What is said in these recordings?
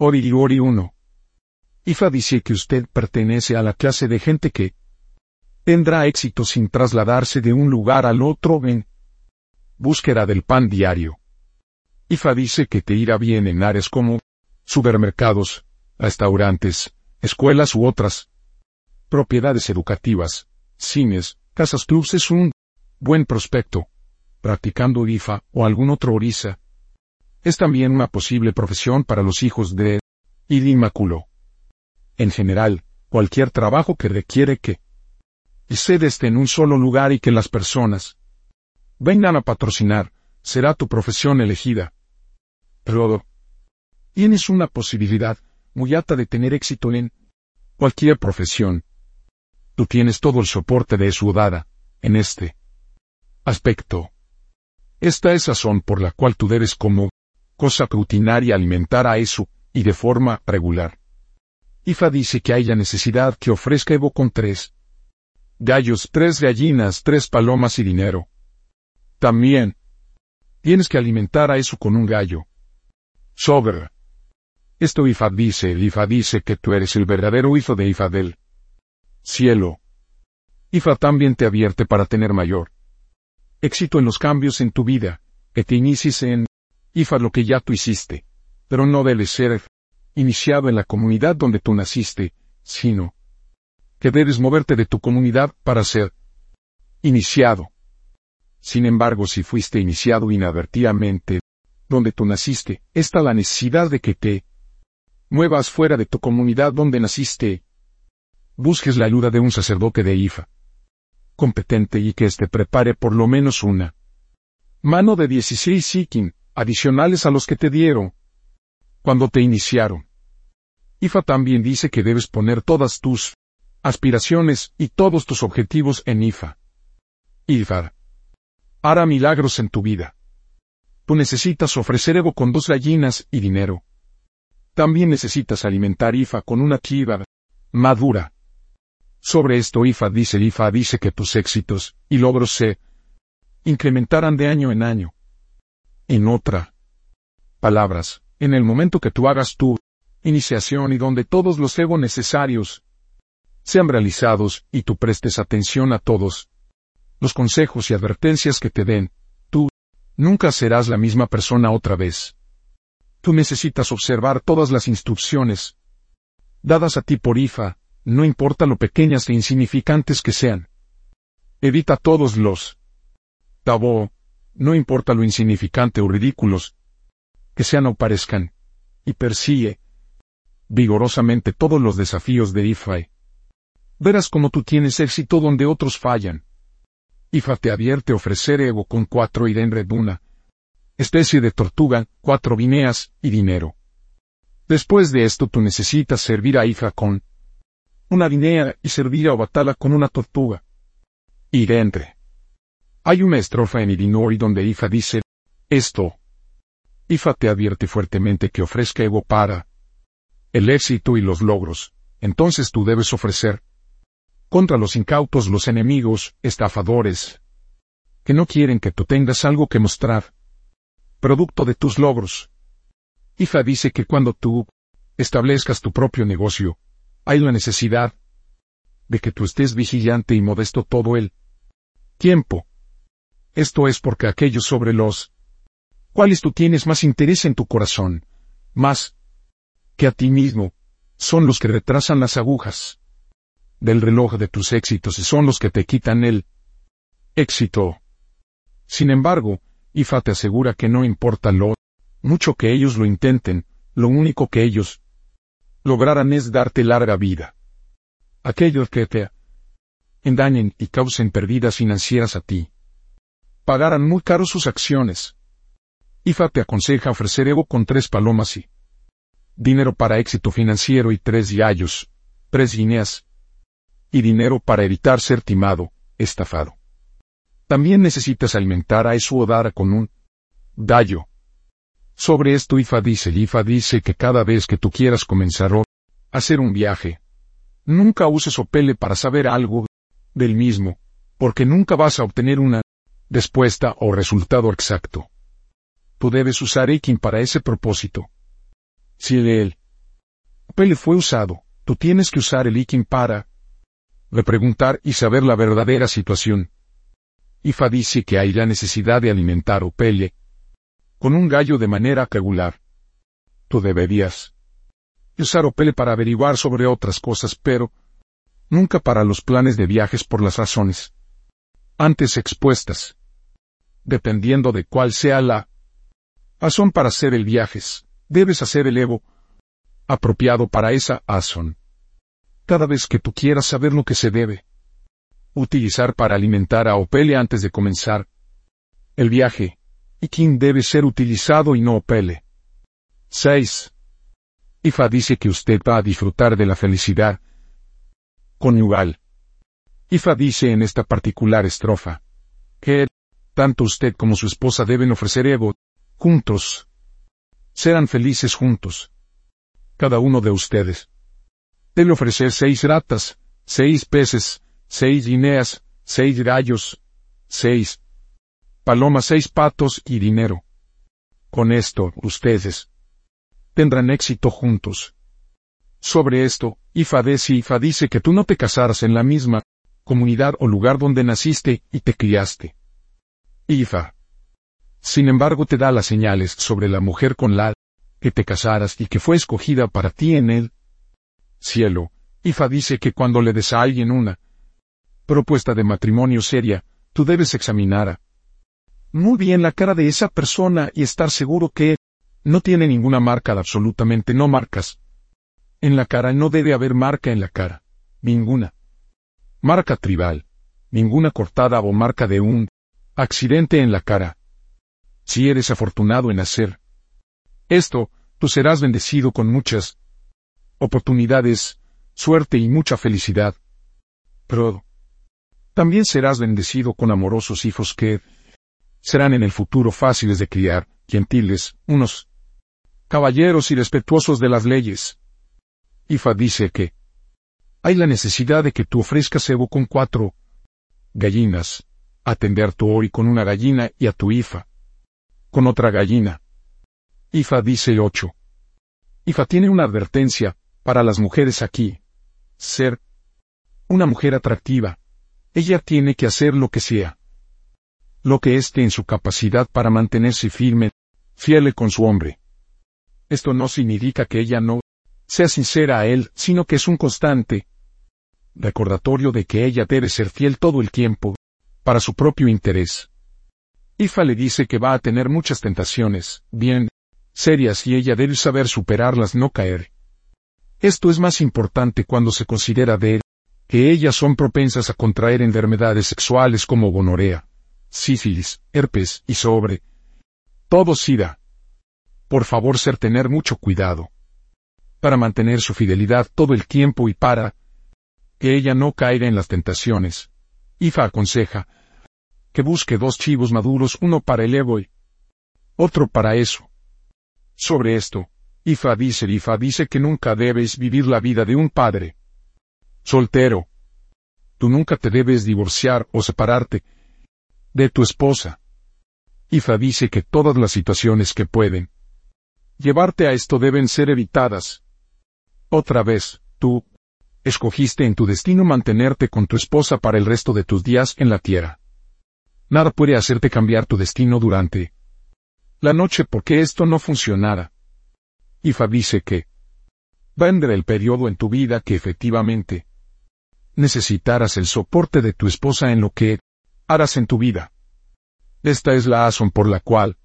Ori 1. IFA dice que usted pertenece a la clase de gente que tendrá éxito sin trasladarse de un lugar al otro en búsqueda del pan diario. IFA dice que te irá bien en áreas como supermercados, restaurantes, escuelas u otras propiedades educativas, cines, casas clubs es un buen prospecto. Practicando IFA o algún otro orisa. Es también una posible profesión para los hijos de Idímaculo. En general, cualquier trabajo que requiere que y sede en un solo lugar y que las personas vengan a patrocinar, será tu profesión elegida. Pero tienes una posibilidad muy alta de tener éxito en cualquier profesión. Tú tienes todo el soporte de su dada, en este aspecto. Esta es razón por la cual tú debes como cosa rutinaria alimentar a eso, y de forma regular. Ifa dice que hay la necesidad que ofrezca Evo con tres gallos, tres gallinas, tres palomas y dinero. También tienes que alimentar a eso con un gallo. Sobre. Esto Ifa dice, Ifa dice que tú eres el verdadero hijo de Ifa del cielo. Ifa también te advierte para tener mayor éxito en los cambios en tu vida, que te inicies en IFA lo que ya tú hiciste, pero no debes ser iniciado en la comunidad donde tú naciste, sino que debes moverte de tu comunidad para ser iniciado. Sin embargo, si fuiste iniciado inadvertidamente donde tú naciste, está la necesidad de que te muevas fuera de tu comunidad donde naciste. Busques la ayuda de un sacerdote de IFA competente y que éste prepare por lo menos una mano de 16 sikin, adicionales a los que te dieron cuando te iniciaron. IFA también dice que debes poner todas tus aspiraciones y todos tus objetivos en IFA. IFA hará milagros en tu vida. Tú necesitas ofrecer ego con dos gallinas y dinero. También necesitas alimentar IFA con una kiva madura. Sobre esto IFA dice IFA dice que tus éxitos y logros se incrementarán de año en año. En otra palabras, en el momento que tú hagas tu iniciación y donde todos los ego necesarios sean realizados y tú prestes atención a todos los consejos y advertencias que te den, tú nunca serás la misma persona otra vez. Tú necesitas observar todas las instrucciones dadas a ti por IFA, no importa lo pequeñas e insignificantes que sean. Evita todos los tabó, no importa lo insignificante o ridículos que sean o parezcan, y persigue vigorosamente todos los desafíos de IFA. Verás cómo tú tienes éxito donde otros fallan. IFA te advierte ofrecer ego con cuatro y reduna, especie de tortuga, cuatro vineas y dinero. Después de esto tú necesitas servir a IFA con una dinea y servir a batala con una tortuga. Irente. Hay una estrofa en Irinori donde Ifa dice, esto. Ifa te advierte fuertemente que ofrezca ego para el éxito y los logros, entonces tú debes ofrecer contra los incautos los enemigos, estafadores, que no quieren que tú tengas algo que mostrar, producto de tus logros. Ifa dice que cuando tú establezcas tu propio negocio, hay la necesidad de que tú estés vigilante y modesto todo el tiempo. Esto es porque aquellos sobre los cuales tú tienes más interés en tu corazón, más que a ti mismo, son los que retrasan las agujas del reloj de tus éxitos y son los que te quitan el éxito. Sin embargo, Ifa te asegura que no importa lo mucho que ellos lo intenten, lo único que ellos lograran es darte larga vida. Aquellos que te endañen y causen pérdidas financieras a ti, pagarán muy caro sus acciones. IFA te aconseja ofrecer ego con tres palomas y dinero para éxito financiero y tres gallos, tres guineas, y dinero para evitar ser timado, estafado. También necesitas alimentar a eso o dar con un gallo, sobre esto IFA dice, IFA dice que cada vez que tú quieras comenzar a hacer un viaje, nunca uses Opele para saber algo del mismo, porque nunca vas a obtener una respuesta o resultado exacto. Tú debes usar Ekin para ese propósito. Si él Opele fue usado, tú tienes que usar el Ikin para repreguntar y saber la verdadera situación. Ifa dice que hay la necesidad de alimentar Opele con un gallo de manera regular. Tú deberías usar Opele para averiguar sobre otras cosas, pero nunca para los planes de viajes por las razones antes expuestas. Dependiendo de cuál sea la razón para hacer el viajes, debes hacer el Evo apropiado para esa razón. Cada vez que tú quieras saber lo que se debe utilizar para alimentar a Opele antes de comenzar el viaje, y quién debe ser utilizado y no Opele. 6. Ifa dice que usted va a disfrutar de la felicidad conyugal. Ifa dice en esta particular estrofa que tanto usted como su esposa deben ofrecer ego juntos. Serán felices juntos. Cada uno de ustedes debe ofrecer seis ratas, seis peces, seis guineas, seis gallos, seis palomas, seis patos y dinero. Con esto, ustedes tendrán éxito juntos. Sobre esto, Ifa Ifa dice que tú no te casarás en la misma comunidad o lugar donde naciste y te criaste. Ifa. Sin embargo te da las señales sobre la mujer con la que te casaras y que fue escogida para ti en el cielo. Ifa dice que cuando le des a alguien una propuesta de matrimonio seria, tú debes examinar muy bien la cara de esa persona y estar seguro que no tiene ninguna marca, absolutamente no marcas. En la cara no debe haber marca en la cara. Ninguna. Marca tribal. Ninguna cortada o marca de un accidente en la cara. Si eres afortunado en hacer esto, tú serás bendecido con muchas oportunidades, suerte y mucha felicidad. Pero también serás bendecido con amorosos hijos que serán en el futuro fáciles de criar, gentiles, unos caballeros y respetuosos de las leyes. Ifa dice que hay la necesidad de que tú ofrezcas Evo con cuatro gallinas, atender tu Ori con una gallina y a tu Ifa con otra gallina. Ifa dice 8. Ifa tiene una advertencia para las mujeres aquí. Ser una mujer atractiva. Ella tiene que hacer lo que sea. Lo que esté en su capacidad para mantenerse firme, fiel con su hombre. Esto no significa que ella no sea sincera a él, sino que es un constante recordatorio de que ella debe ser fiel todo el tiempo, para su propio interés. Ifa le dice que va a tener muchas tentaciones, bien, serias y ella debe saber superarlas, no caer. Esto es más importante cuando se considera de que ellas son propensas a contraer enfermedades sexuales como gonorea, sífilis, herpes y sobre todo sida. Por favor ser tener mucho cuidado para mantener su fidelidad todo el tiempo y para que ella no caiga en las tentaciones. Ifa aconseja que busque dos chivos maduros, uno para el ego y otro para eso. Sobre esto, Ifa dice, Ifa dice que nunca debes vivir la vida de un padre soltero. Tú nunca te debes divorciar o separarte de tu esposa. Ifa dice que todas las situaciones que pueden llevarte a esto deben ser evitadas. Otra vez, tú, escogiste en tu destino mantenerte con tu esposa para el resto de tus días en la tierra. Nada puede hacerte cambiar tu destino durante la noche porque esto no funcionará. Ifa dice que vendrá el periodo en tu vida que efectivamente necesitarás el soporte de tu esposa en lo que harás en tu vida. Esta es la razón por la cual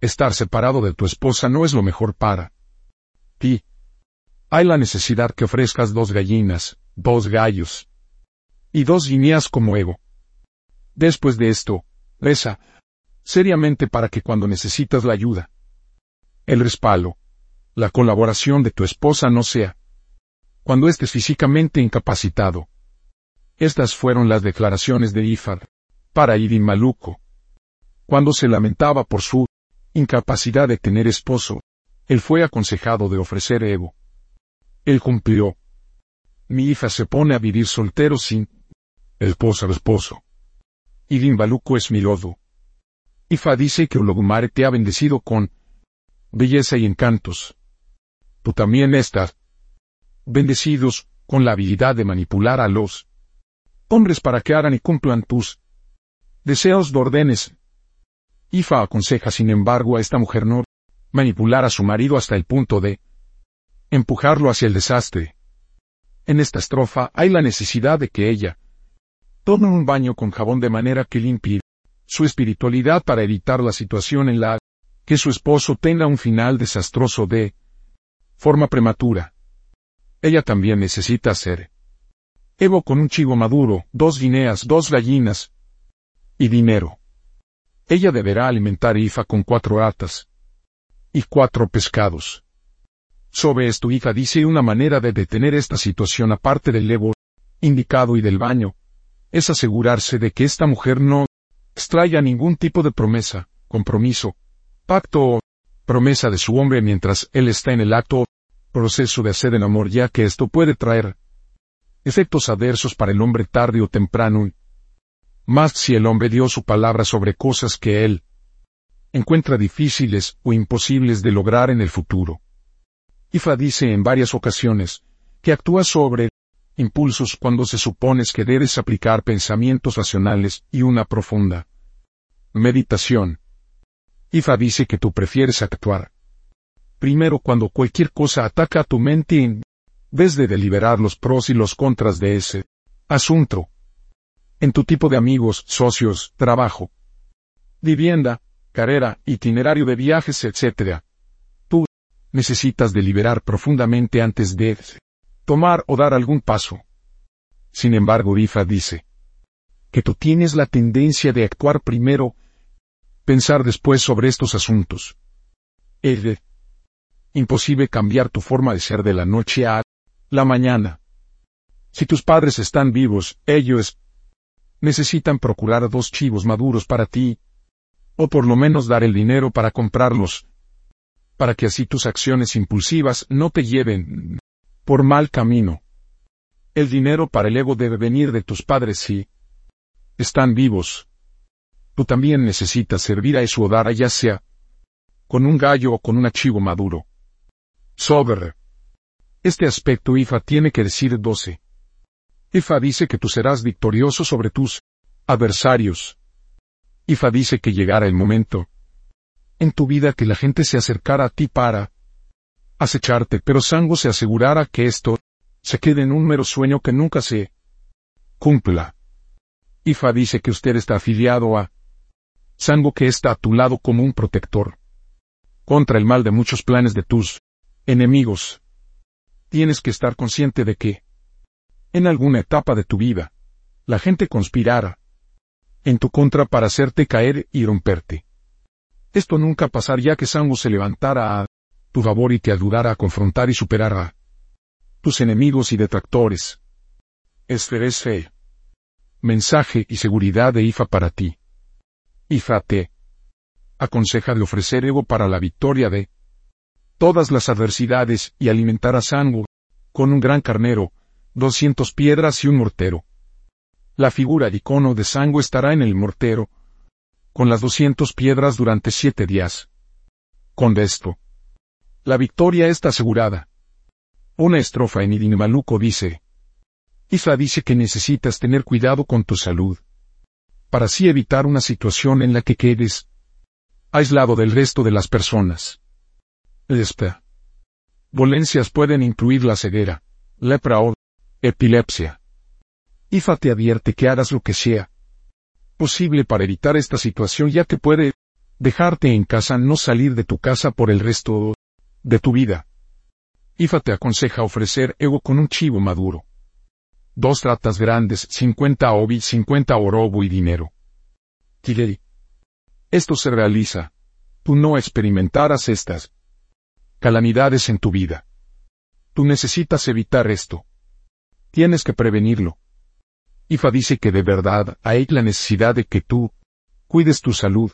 estar separado de tu esposa no es lo mejor para ti. Hay la necesidad que ofrezcas dos gallinas, dos gallos y dos guineas como ego. Después de esto, reza seriamente para que cuando necesitas la ayuda, el respaldo, la colaboración de tu esposa no sea cuando estés físicamente incapacitado. Estas fueron las declaraciones de Ifar para Idin Maluco. Cuando se lamentaba por su incapacidad de tener esposo, él fue aconsejado de ofrecer ego. Él cumplió. Mi hija se pone a vivir soltero sin esposa esposo. Y Limbaluco es mi lodo. Ifa dice que Ologumare te ha bendecido con belleza y encantos. Tú también estás bendecidos, con la habilidad de manipular a los hombres para que hagan y cumplan tus deseos de órdenes. Ifa aconseja sin embargo a esta mujer no manipular a su marido hasta el punto de empujarlo hacia el desastre. En esta estrofa hay la necesidad de que ella tome un baño con jabón de manera que limpie su espiritualidad para evitar la situación en la que su esposo tenga un final desastroso de forma prematura. Ella también necesita hacer Evo con un chivo maduro, dos guineas, dos gallinas y dinero. Ella deberá alimentar Ifa con cuatro atas y cuatro pescados. Sobre esto Ifa dice una manera de detener esta situación aparte del Evo indicado y del baño, es asegurarse de que esta mujer no extraiga ningún tipo de promesa, compromiso, pacto o promesa de su hombre mientras él está en el acto proceso de hacer el amor ya que esto puede traer efectos adversos para el hombre tarde o temprano, más si el hombre dio su palabra sobre cosas que él encuentra difíciles o imposibles de lograr en el futuro. Ifa dice en varias ocasiones que actúa sobre impulsos cuando se supones que debes aplicar pensamientos racionales y una profunda meditación. Ifa dice que tú prefieres actuar primero cuando cualquier cosa ataca a tu mente en vez de deliberar los pros y los contras de ese asunto. En tu tipo de amigos, socios, trabajo, vivienda, carrera, itinerario de viajes, etc. Tú necesitas deliberar profundamente antes de tomar o dar algún paso. Sin embargo, Ifa dice que tú tienes la tendencia de actuar primero, pensar después sobre estos asuntos. Es imposible cambiar tu forma de ser de la noche a la mañana. Si tus padres están vivos, ellos necesitan procurar dos chivos maduros para ti, o por lo menos dar el dinero para comprarlos, para que así tus acciones impulsivas no te lleven por mal camino. El dinero para el ego debe venir de tus padres si están vivos. Tú también necesitas servir a o dar ya sea con un gallo o con un archivo maduro. Sober. Este aspecto IFA tiene que decir 12. IFA dice que tú serás victorioso sobre tus adversarios. IFA dice que llegará el momento en tu vida que la gente se acercara a ti para acecharte, pero Sango se asegurara que esto se quede en un mero sueño que nunca se cumpla. IFA dice que usted está afiliado a Sango que está a tu lado como un protector contra el mal de muchos planes de tus enemigos. Tienes que estar consciente de que, en alguna etapa de tu vida, la gente conspirara en tu contra para hacerte caer y romperte. Esto nunca pasaría que Sango se levantara a tu favor y te ayudara a confrontar y superar a tus enemigos y detractores. Esferes fe. Mensaje y seguridad de IFA para ti. IFA te aconseja de ofrecer ego para la victoria de todas las adversidades y alimentar a Sango, con un gran carnero, doscientos piedras y un mortero. La figura de icono de Sango estará en el mortero, con las doscientos piedras durante siete días. Con esto, la victoria está asegurada. Una estrofa en Idinimaluco dice, Isla dice que necesitas tener cuidado con tu salud, para así evitar una situación en la que quedes aislado del resto de las personas. Esta. Dolencias pueden incluir la ceguera, lepra o epilepsia. IFA te advierte que hagas lo que sea posible para evitar esta situación ya que puede dejarte en casa no salir de tu casa por el resto de tu vida. IFA te aconseja ofrecer ego con un chivo maduro. Dos tratas grandes, 50 obi, 50 orobo y dinero. Tileri. Esto se realiza. Tú no experimentarás estas calamidades en tu vida. Tú necesitas evitar esto. Tienes que prevenirlo. Ifa dice que de verdad hay la necesidad de que tú cuides tu salud.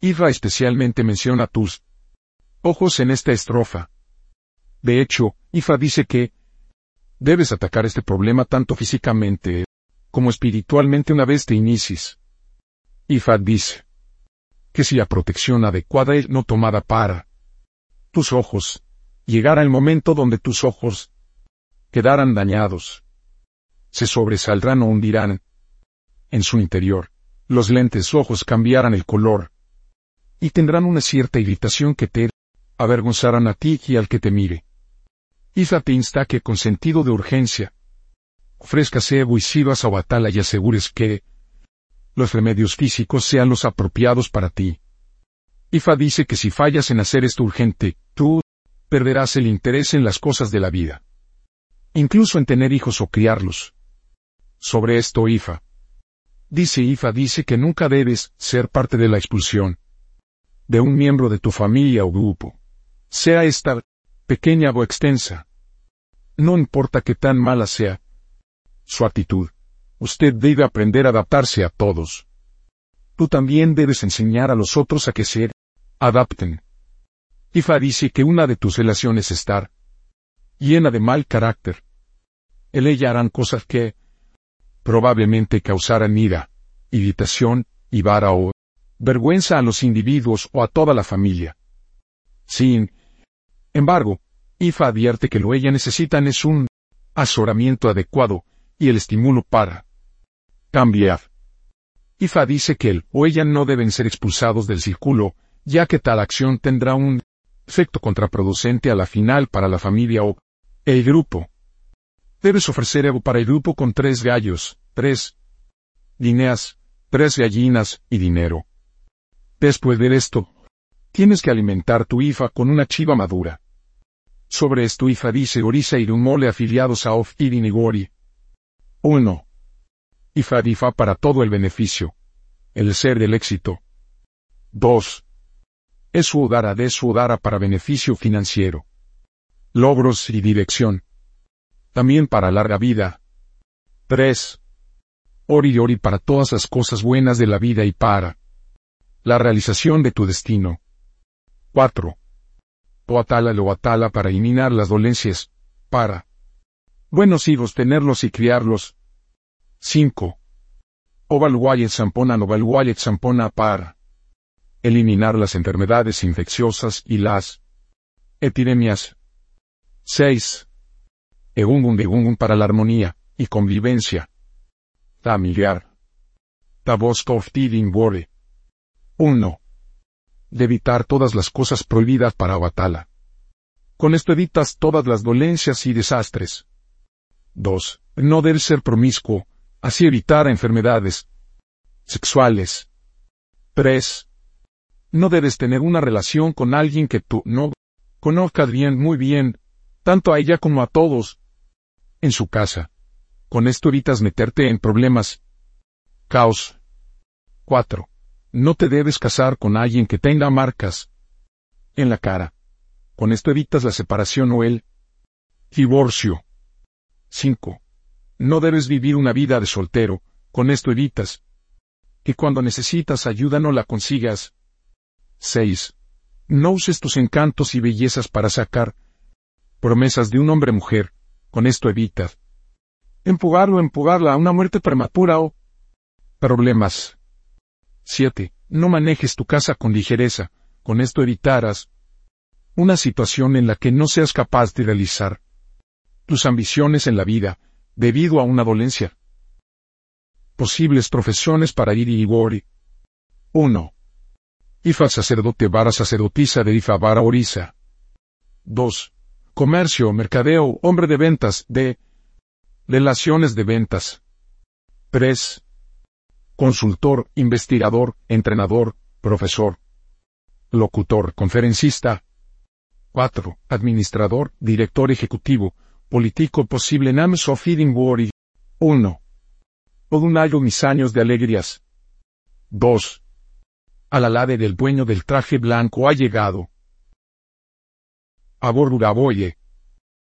Ifa especialmente menciona tus ojos en esta estrofa. De hecho, Ifa dice que debes atacar este problema tanto físicamente como espiritualmente una vez te inicies. Ifa dice que si la protección adecuada es no tomada para tus ojos. Llegará el momento donde tus ojos quedarán dañados. Se sobresaldrán o hundirán. En su interior, los lentes ojos cambiarán el color. Y tendrán una cierta irritación que te avergonzarán a ti y al que te mire. Ifa te insta que con sentido de urgencia, ofrezcas Evo y Sivas a Batala y asegures que los remedios físicos sean los apropiados para ti. Ifa dice que si fallas en hacer esto urgente, tú perderás el interés en las cosas de la vida. Incluso en tener hijos o criarlos. Sobre esto Ifa. Dice Ifa dice que nunca debes ser parte de la expulsión de un miembro de tu familia o grupo. Sea esta pequeña o extensa. No importa que tan mala sea su actitud. Usted debe aprender a adaptarse a todos. Tú también debes enseñar a los otros a que se adapten. Ifa dice que una de tus relaciones estar llena de mal carácter. El ella harán cosas que probablemente causarán ira, irritación, y vara o vergüenza a los individuos o a toda la familia. Sin embargo, IFA advierte que lo ella necesitan es un asoramiento adecuado y el estímulo para cambiar. IFA dice que él o ella no deben ser expulsados del círculo, ya que tal acción tendrá un efecto contraproducente a la final para la familia o el grupo. Debes ofrecer Evo para el grupo con tres gallos, tres guineas, tres gallinas y dinero. Después de esto, tienes que alimentar tu IFA con una chiva madura. Sobre esto IFA dice Orisa y mole afiliados a Of y 1. IFA DIFA para todo el beneficio. El ser del éxito. 2. Es de su udara para beneficio financiero. Logros y dirección. También para larga vida. 3. Ori ori para todas las cosas buenas de la vida y para la realización de tu destino. 4 o atala lo atala para eliminar las dolencias, para buenos hijos tenerlos y criarlos. 5. Ovalwayet zampona novalwayet zampona para eliminar las enfermedades infecciosas y las epidemias. 6. Egungun de para la armonía y convivencia familiar. Taboskov Tiding Bore. 1 de evitar todas las cosas prohibidas para Abatala. Con esto evitas todas las dolencias y desastres. 2. No debes ser promiscuo, así evitar enfermedades sexuales. 3. No debes tener una relación con alguien que tú no conozcas bien muy bien, tanto a ella como a todos, en su casa. Con esto evitas meterte en problemas. Caos. 4. No te debes casar con alguien que tenga marcas en la cara. Con esto evitas la separación o el divorcio. 5. No debes vivir una vida de soltero, con esto evitas que cuando necesitas ayuda no la consigas. 6. No uses tus encantos y bellezas para sacar promesas de un hombre-mujer, con esto evitas empujarlo o empujarla a una muerte prematura o problemas. 7. No manejes tu casa con ligereza, con esto evitarás una situación en la que no seas capaz de realizar tus ambiciones en la vida, debido a una dolencia. Posibles profesiones para ir y Wori. 1. Ifa sacerdote vara sacerdotisa de Ifa vara orisa. 2. Comercio, mercadeo, hombre de ventas, de relaciones de ventas. 3 consultor, investigador, entrenador, profesor, locutor, conferencista. 4. Administrador, director ejecutivo, político posible names of feeding worry. 1. Todo un año mis años de alegrías. 2. Al alade del dueño del traje blanco ha llegado. Aborduraboye,